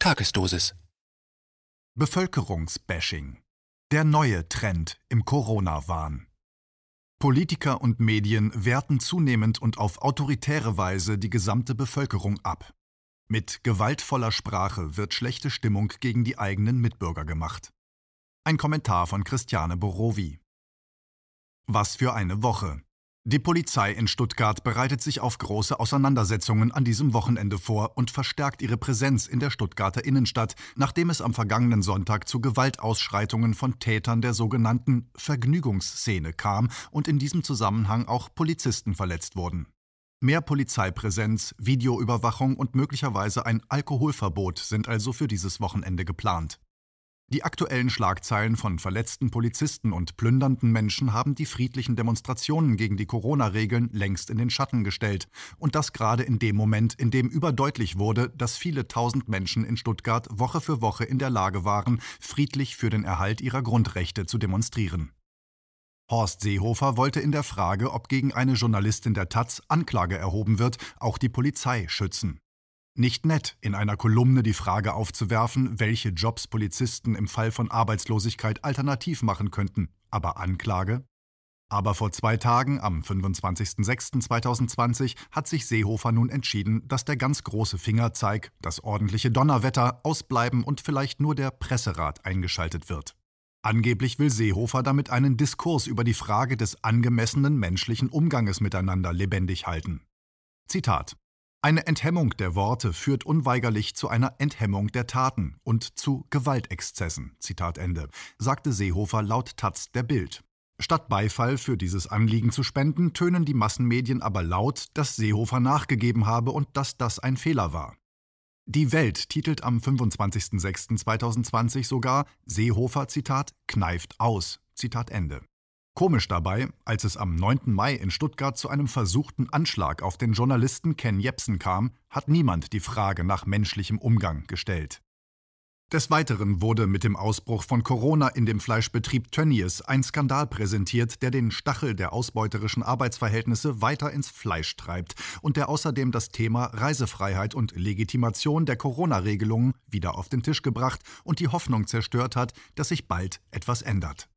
Tagesdosis. Bevölkerungsbashing. Der neue Trend im Corona-Wahn. Politiker und Medien werten zunehmend und auf autoritäre Weise die gesamte Bevölkerung ab. Mit gewaltvoller Sprache wird schlechte Stimmung gegen die eigenen Mitbürger gemacht. Ein Kommentar von Christiane Borowi. Was für eine Woche. Die Polizei in Stuttgart bereitet sich auf große Auseinandersetzungen an diesem Wochenende vor und verstärkt ihre Präsenz in der Stuttgarter Innenstadt, nachdem es am vergangenen Sonntag zu Gewaltausschreitungen von Tätern der sogenannten Vergnügungsszene kam und in diesem Zusammenhang auch Polizisten verletzt wurden. Mehr Polizeipräsenz, Videoüberwachung und möglicherweise ein Alkoholverbot sind also für dieses Wochenende geplant. Die aktuellen Schlagzeilen von verletzten Polizisten und plündernden Menschen haben die friedlichen Demonstrationen gegen die Corona-Regeln längst in den Schatten gestellt. Und das gerade in dem Moment, in dem überdeutlich wurde, dass viele tausend Menschen in Stuttgart Woche für Woche in der Lage waren, friedlich für den Erhalt ihrer Grundrechte zu demonstrieren. Horst Seehofer wollte in der Frage, ob gegen eine Journalistin der Taz Anklage erhoben wird, auch die Polizei schützen. Nicht nett, in einer Kolumne die Frage aufzuwerfen, welche Jobs Polizisten im Fall von Arbeitslosigkeit alternativ machen könnten, aber Anklage? Aber vor zwei Tagen, am 25.06.2020, hat sich Seehofer nun entschieden, dass der ganz große Fingerzeig, das ordentliche Donnerwetter, ausbleiben und vielleicht nur der Presserat eingeschaltet wird. Angeblich will Seehofer damit einen Diskurs über die Frage des angemessenen menschlichen Umganges miteinander lebendig halten. Zitat eine Enthemmung der Worte führt unweigerlich zu einer Enthemmung der Taten und zu Gewaltexzessen, Zitat Ende, sagte Seehofer laut Taz der Bild. Statt Beifall für dieses Anliegen zu spenden, tönen die Massenmedien aber laut, dass Seehofer nachgegeben habe und dass das ein Fehler war. Die Welt titelt am 25.06.2020 sogar Seehofer, Zitat, kneift aus, Zitat Ende. Komisch dabei, als es am 9. Mai in Stuttgart zu einem versuchten Anschlag auf den Journalisten Ken Jepsen kam, hat niemand die Frage nach menschlichem Umgang gestellt. Des Weiteren wurde mit dem Ausbruch von Corona in dem Fleischbetrieb Tönnies ein Skandal präsentiert, der den Stachel der ausbeuterischen Arbeitsverhältnisse weiter ins Fleisch treibt und der außerdem das Thema Reisefreiheit und Legitimation der Corona-Regelungen wieder auf den Tisch gebracht und die Hoffnung zerstört hat, dass sich bald etwas ändert.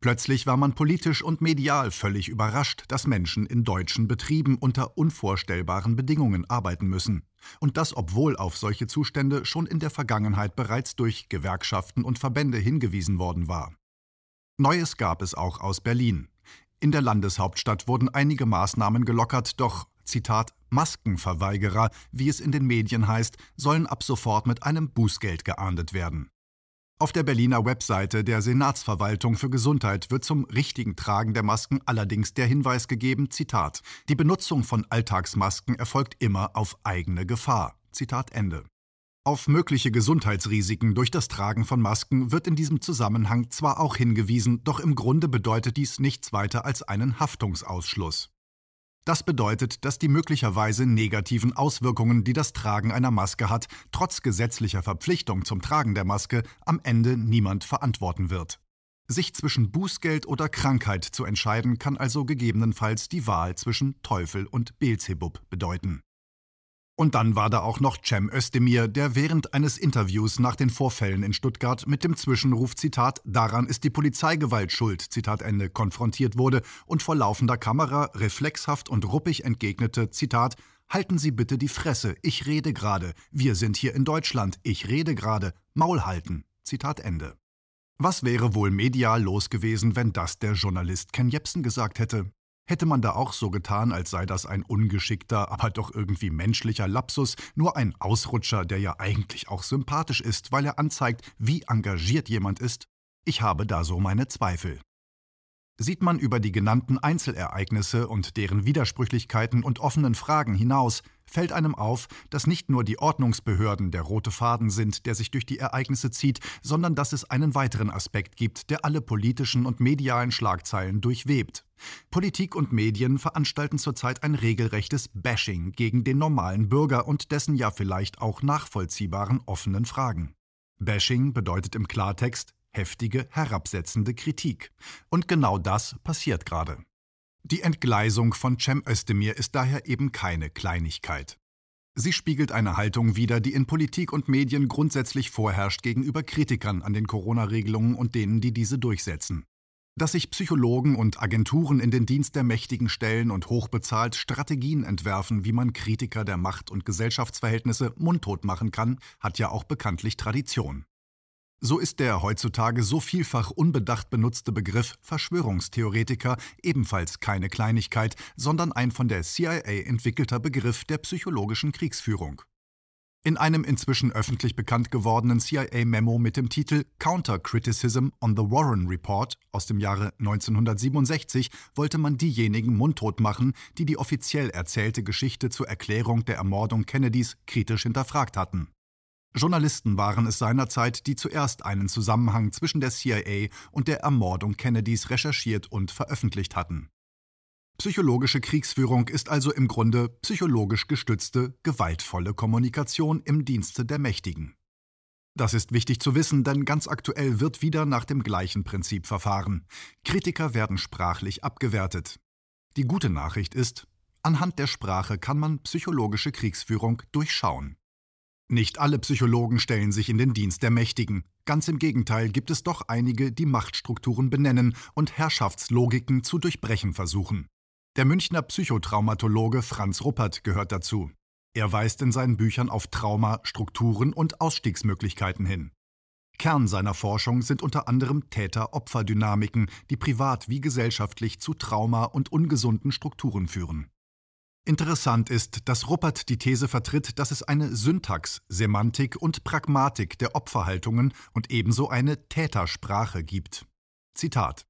Plötzlich war man politisch und medial völlig überrascht, dass Menschen in deutschen Betrieben unter unvorstellbaren Bedingungen arbeiten müssen. Und das obwohl auf solche Zustände schon in der Vergangenheit bereits durch Gewerkschaften und Verbände hingewiesen worden war. Neues gab es auch aus Berlin. In der Landeshauptstadt wurden einige Maßnahmen gelockert, doch Zitat Maskenverweigerer, wie es in den Medien heißt, sollen ab sofort mit einem Bußgeld geahndet werden. Auf der Berliner Webseite der Senatsverwaltung für Gesundheit wird zum richtigen Tragen der Masken allerdings der Hinweis gegeben, Zitat, die Benutzung von Alltagsmasken erfolgt immer auf eigene Gefahr. Zitat Ende. Auf mögliche Gesundheitsrisiken durch das Tragen von Masken wird in diesem Zusammenhang zwar auch hingewiesen, doch im Grunde bedeutet dies nichts weiter als einen Haftungsausschluss. Das bedeutet, dass die möglicherweise negativen Auswirkungen, die das Tragen einer Maske hat, trotz gesetzlicher Verpflichtung zum Tragen der Maske am Ende niemand verantworten wird. Sich zwischen Bußgeld oder Krankheit zu entscheiden, kann also gegebenenfalls die Wahl zwischen Teufel und Beelzebub bedeuten. Und dann war da auch noch Cem Özdemir, der während eines Interviews nach den Vorfällen in Stuttgart mit dem Zwischenruf Zitat Daran ist die Polizeigewalt schuld Zitat Ende konfrontiert wurde und vor laufender Kamera reflexhaft und ruppig entgegnete Zitat Halten Sie bitte die Fresse, ich rede gerade. Wir sind hier in Deutschland, ich rede gerade. Maul halten. Zitat Ende. Was wäre wohl medial los gewesen, wenn das der Journalist Ken Jepsen gesagt hätte? Hätte man da auch so getan, als sei das ein ungeschickter, aber doch irgendwie menschlicher Lapsus, nur ein Ausrutscher, der ja eigentlich auch sympathisch ist, weil er anzeigt, wie engagiert jemand ist? Ich habe da so meine Zweifel. Sieht man über die genannten Einzelereignisse und deren Widersprüchlichkeiten und offenen Fragen hinaus, fällt einem auf, dass nicht nur die Ordnungsbehörden der rote Faden sind, der sich durch die Ereignisse zieht, sondern dass es einen weiteren Aspekt gibt, der alle politischen und medialen Schlagzeilen durchwebt. Politik und Medien veranstalten zurzeit ein regelrechtes Bashing gegen den normalen Bürger und dessen ja vielleicht auch nachvollziehbaren offenen Fragen. Bashing bedeutet im Klartext heftige, herabsetzende Kritik. Und genau das passiert gerade. Die Entgleisung von Cem Özdemir ist daher eben keine Kleinigkeit. Sie spiegelt eine Haltung wider, die in Politik und Medien grundsätzlich vorherrscht gegenüber Kritikern an den Corona-Regelungen und denen, die diese durchsetzen. Dass sich Psychologen und Agenturen in den Dienst der Mächtigen stellen und hochbezahlt Strategien entwerfen, wie man Kritiker der Macht- und Gesellschaftsverhältnisse mundtot machen kann, hat ja auch bekanntlich Tradition. So ist der heutzutage so vielfach unbedacht benutzte Begriff Verschwörungstheoretiker ebenfalls keine Kleinigkeit, sondern ein von der CIA entwickelter Begriff der psychologischen Kriegsführung. In einem inzwischen öffentlich bekannt gewordenen CIA-Memo mit dem Titel Counter Criticism on the Warren Report aus dem Jahre 1967 wollte man diejenigen mundtot machen, die die offiziell erzählte Geschichte zur Erklärung der Ermordung Kennedys kritisch hinterfragt hatten. Journalisten waren es seinerzeit, die zuerst einen Zusammenhang zwischen der CIA und der Ermordung Kennedys recherchiert und veröffentlicht hatten. Psychologische Kriegsführung ist also im Grunde psychologisch gestützte, gewaltvolle Kommunikation im Dienste der Mächtigen. Das ist wichtig zu wissen, denn ganz aktuell wird wieder nach dem gleichen Prinzip verfahren. Kritiker werden sprachlich abgewertet. Die gute Nachricht ist, anhand der Sprache kann man psychologische Kriegsführung durchschauen. Nicht alle Psychologen stellen sich in den Dienst der Mächtigen. Ganz im Gegenteil gibt es doch einige, die Machtstrukturen benennen und Herrschaftslogiken zu durchbrechen versuchen. Der Münchner Psychotraumatologe Franz Ruppert gehört dazu. Er weist in seinen Büchern auf Trauma, Strukturen und Ausstiegsmöglichkeiten hin. Kern seiner Forschung sind unter anderem Täter-Opfer-Dynamiken, die privat wie gesellschaftlich zu Trauma und ungesunden Strukturen führen. Interessant ist, dass Ruppert die These vertritt, dass es eine Syntax, Semantik und Pragmatik der Opferhaltungen und ebenso eine Tätersprache gibt. Zitat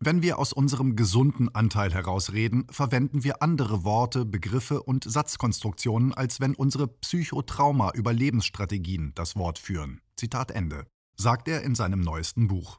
wenn wir aus unserem gesunden Anteil herausreden, verwenden wir andere Worte, Begriffe und Satzkonstruktionen, als wenn unsere Psychotrauma-Überlebensstrategien das Wort führen. Zitat Ende, sagt er in seinem neuesten Buch.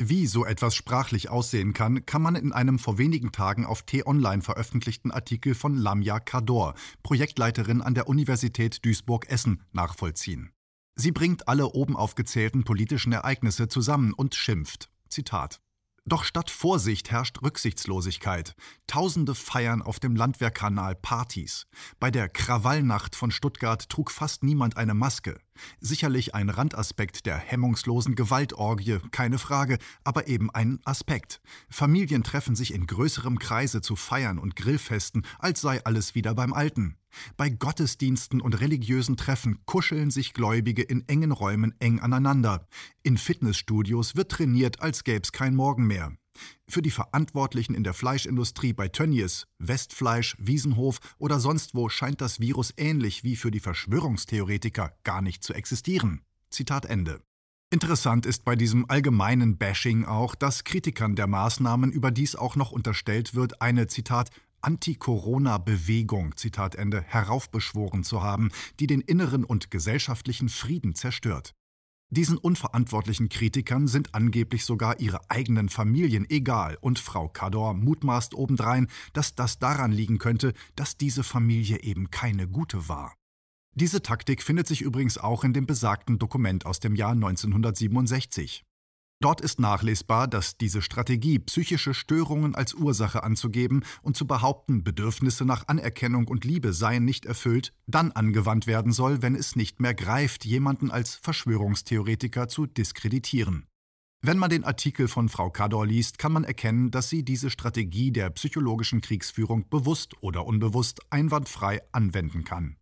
Wie so etwas sprachlich aussehen kann, kann man in einem vor wenigen Tagen auf T-Online veröffentlichten Artikel von Lamia Kador, Projektleiterin an der Universität Duisburg-Essen, nachvollziehen. Sie bringt alle oben aufgezählten politischen Ereignisse zusammen und schimpft. Zitat. Doch statt Vorsicht herrscht Rücksichtslosigkeit. Tausende feiern auf dem Landwehrkanal Partys. Bei der Krawallnacht von Stuttgart trug fast niemand eine Maske. Sicherlich ein Randaspekt der hemmungslosen Gewaltorgie, keine Frage, aber eben ein Aspekt. Familien treffen sich in größerem Kreise zu Feiern und Grillfesten, als sei alles wieder beim Alten. Bei Gottesdiensten und religiösen Treffen kuscheln sich Gläubige in engen Räumen eng aneinander. In Fitnessstudios wird trainiert, als gäb's kein Morgen mehr. Für die Verantwortlichen in der Fleischindustrie bei Tönnies, Westfleisch, Wiesenhof oder sonst wo scheint das Virus ähnlich wie für die Verschwörungstheoretiker gar nicht zu existieren. Zitat Ende. Interessant ist bei diesem allgemeinen Bashing auch, dass Kritikern der Maßnahmen überdies auch noch unterstellt wird, eine Zitat Anti-Corona-Bewegung, Zitat Ende, heraufbeschworen zu haben, die den inneren und gesellschaftlichen Frieden zerstört. Diesen unverantwortlichen Kritikern sind angeblich sogar ihre eigenen Familien egal und Frau Cador mutmaßt obendrein, dass das daran liegen könnte, dass diese Familie eben keine gute war. Diese Taktik findet sich übrigens auch in dem besagten Dokument aus dem Jahr 1967. Dort ist nachlesbar, dass diese Strategie, psychische Störungen als Ursache anzugeben und zu behaupten, Bedürfnisse nach Anerkennung und Liebe seien nicht erfüllt, dann angewandt werden soll, wenn es nicht mehr greift, jemanden als Verschwörungstheoretiker zu diskreditieren. Wenn man den Artikel von Frau Kador liest, kann man erkennen, dass sie diese Strategie der psychologischen Kriegsführung bewusst oder unbewusst einwandfrei anwenden kann.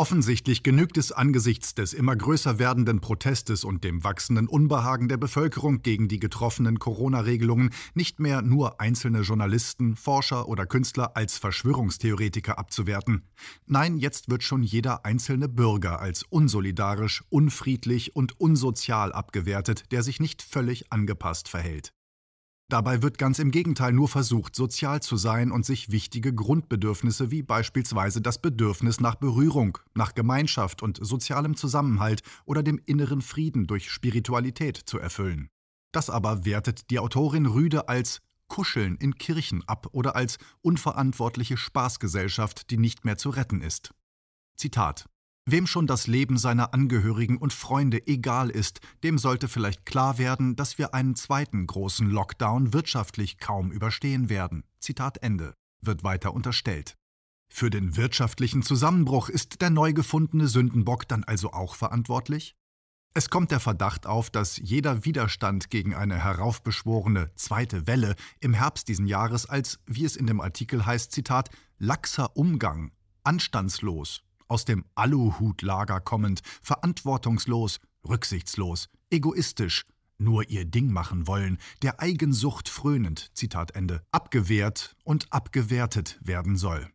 Offensichtlich genügt es angesichts des immer größer werdenden Protestes und dem wachsenden Unbehagen der Bevölkerung gegen die getroffenen Corona-Regelungen nicht mehr nur einzelne Journalisten, Forscher oder Künstler als Verschwörungstheoretiker abzuwerten. Nein, jetzt wird schon jeder einzelne Bürger als unsolidarisch, unfriedlich und unsozial abgewertet, der sich nicht völlig angepasst verhält. Dabei wird ganz im Gegenteil nur versucht, sozial zu sein und sich wichtige Grundbedürfnisse wie beispielsweise das Bedürfnis nach Berührung, nach Gemeinschaft und sozialem Zusammenhalt oder dem inneren Frieden durch Spiritualität zu erfüllen. Das aber wertet die Autorin Rüde als Kuscheln in Kirchen ab oder als unverantwortliche Spaßgesellschaft, die nicht mehr zu retten ist. Zitat Wem schon das Leben seiner Angehörigen und Freunde egal ist, dem sollte vielleicht klar werden, dass wir einen zweiten großen Lockdown wirtschaftlich kaum überstehen werden. Zitat Ende. Wird weiter unterstellt. Für den wirtschaftlichen Zusammenbruch ist der neu gefundene Sündenbock dann also auch verantwortlich? Es kommt der Verdacht auf, dass jeder Widerstand gegen eine heraufbeschworene zweite Welle im Herbst diesen Jahres als, wie es in dem Artikel heißt, Zitat, laxer Umgang, anstandslos, aus dem Aluhutlager kommend, verantwortungslos, rücksichtslos, egoistisch, nur ihr Ding machen wollen, der Eigensucht frönend, Zitat Ende, abgewehrt und abgewertet werden soll.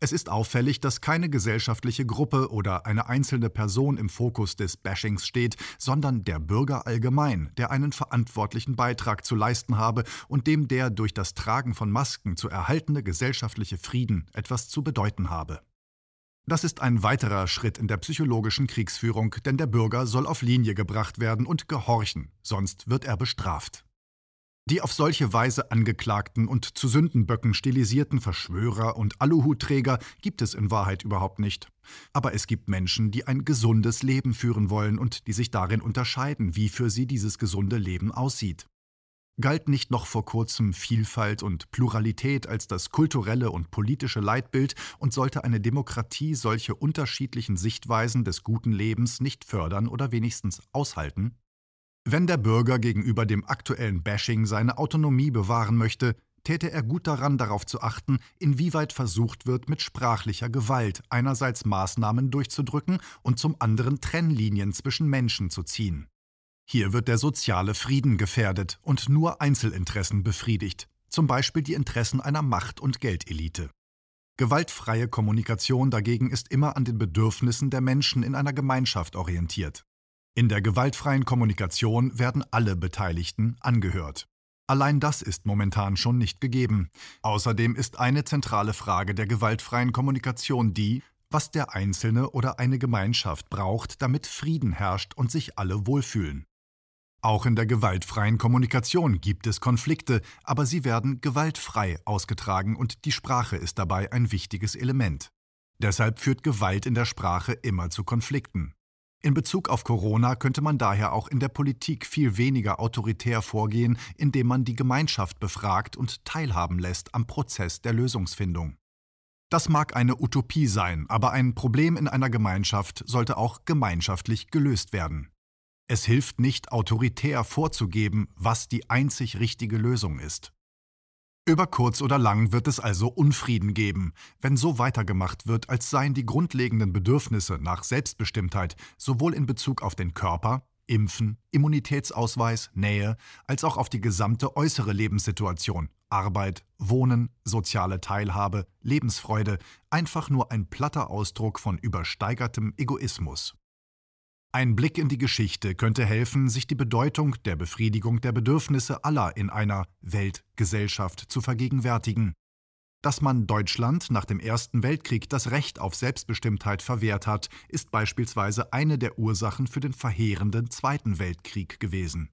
Es ist auffällig, dass keine gesellschaftliche Gruppe oder eine einzelne Person im Fokus des Bashings steht, sondern der Bürger allgemein, der einen verantwortlichen Beitrag zu leisten habe und dem der durch das Tragen von Masken zu erhaltene gesellschaftliche Frieden etwas zu bedeuten habe. Das ist ein weiterer Schritt in der psychologischen Kriegsführung, denn der Bürger soll auf Linie gebracht werden und gehorchen, sonst wird er bestraft. Die auf solche Weise angeklagten und zu Sündenböcken stilisierten Verschwörer und Aluhutträger gibt es in Wahrheit überhaupt nicht. Aber es gibt Menschen, die ein gesundes Leben führen wollen und die sich darin unterscheiden, wie für sie dieses gesunde Leben aussieht. Galt nicht noch vor kurzem Vielfalt und Pluralität als das kulturelle und politische Leitbild und sollte eine Demokratie solche unterschiedlichen Sichtweisen des guten Lebens nicht fördern oder wenigstens aushalten? Wenn der Bürger gegenüber dem aktuellen Bashing seine Autonomie bewahren möchte, täte er gut daran, darauf zu achten, inwieweit versucht wird, mit sprachlicher Gewalt einerseits Maßnahmen durchzudrücken und zum anderen Trennlinien zwischen Menschen zu ziehen. Hier wird der soziale Frieden gefährdet und nur Einzelinteressen befriedigt, zum Beispiel die Interessen einer Macht- und Geldelite. Gewaltfreie Kommunikation dagegen ist immer an den Bedürfnissen der Menschen in einer Gemeinschaft orientiert. In der gewaltfreien Kommunikation werden alle Beteiligten angehört. Allein das ist momentan schon nicht gegeben. Außerdem ist eine zentrale Frage der gewaltfreien Kommunikation die, was der Einzelne oder eine Gemeinschaft braucht, damit Frieden herrscht und sich alle wohlfühlen. Auch in der gewaltfreien Kommunikation gibt es Konflikte, aber sie werden gewaltfrei ausgetragen und die Sprache ist dabei ein wichtiges Element. Deshalb führt Gewalt in der Sprache immer zu Konflikten. In Bezug auf Corona könnte man daher auch in der Politik viel weniger autoritär vorgehen, indem man die Gemeinschaft befragt und teilhaben lässt am Prozess der Lösungsfindung. Das mag eine Utopie sein, aber ein Problem in einer Gemeinschaft sollte auch gemeinschaftlich gelöst werden. Es hilft nicht, autoritär vorzugeben, was die einzig richtige Lösung ist. Über kurz oder lang wird es also Unfrieden geben, wenn so weitergemacht wird, als seien die grundlegenden Bedürfnisse nach Selbstbestimmtheit sowohl in Bezug auf den Körper, Impfen, Immunitätsausweis, Nähe, als auch auf die gesamte äußere Lebenssituation, Arbeit, Wohnen, soziale Teilhabe, Lebensfreude, einfach nur ein platter Ausdruck von übersteigertem Egoismus. Ein Blick in die Geschichte könnte helfen, sich die Bedeutung der Befriedigung der Bedürfnisse aller in einer Weltgesellschaft zu vergegenwärtigen. Dass man Deutschland nach dem Ersten Weltkrieg das Recht auf Selbstbestimmtheit verwehrt hat, ist beispielsweise eine der Ursachen für den verheerenden Zweiten Weltkrieg gewesen.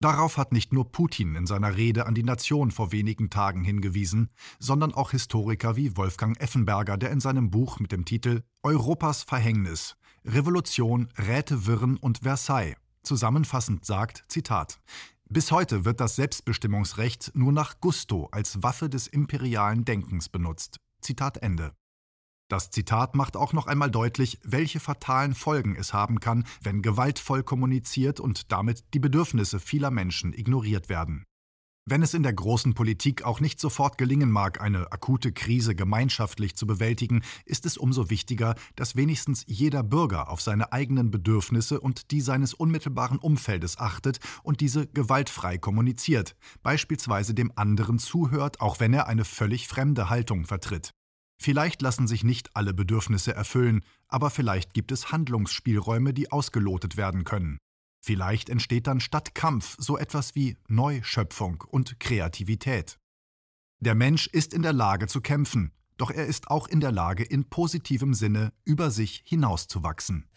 Darauf hat nicht nur Putin in seiner Rede an die Nation vor wenigen Tagen hingewiesen, sondern auch Historiker wie Wolfgang Effenberger, der in seinem Buch mit dem Titel Europas Verhängnis Revolution, Rätewirren und Versailles zusammenfassend sagt, Zitat, bis heute wird das Selbstbestimmungsrecht nur nach Gusto als Waffe des imperialen Denkens benutzt. Zitat Ende. Das Zitat macht auch noch einmal deutlich, welche fatalen Folgen es haben kann, wenn gewaltvoll kommuniziert und damit die Bedürfnisse vieler Menschen ignoriert werden. Wenn es in der großen Politik auch nicht sofort gelingen mag, eine akute Krise gemeinschaftlich zu bewältigen, ist es umso wichtiger, dass wenigstens jeder Bürger auf seine eigenen Bedürfnisse und die seines unmittelbaren Umfeldes achtet und diese gewaltfrei kommuniziert, beispielsweise dem anderen zuhört, auch wenn er eine völlig fremde Haltung vertritt. Vielleicht lassen sich nicht alle Bedürfnisse erfüllen, aber vielleicht gibt es Handlungsspielräume, die ausgelotet werden können. Vielleicht entsteht dann statt Kampf so etwas wie Neuschöpfung und Kreativität. Der Mensch ist in der Lage zu kämpfen, doch er ist auch in der Lage, in positivem Sinne über sich hinauszuwachsen.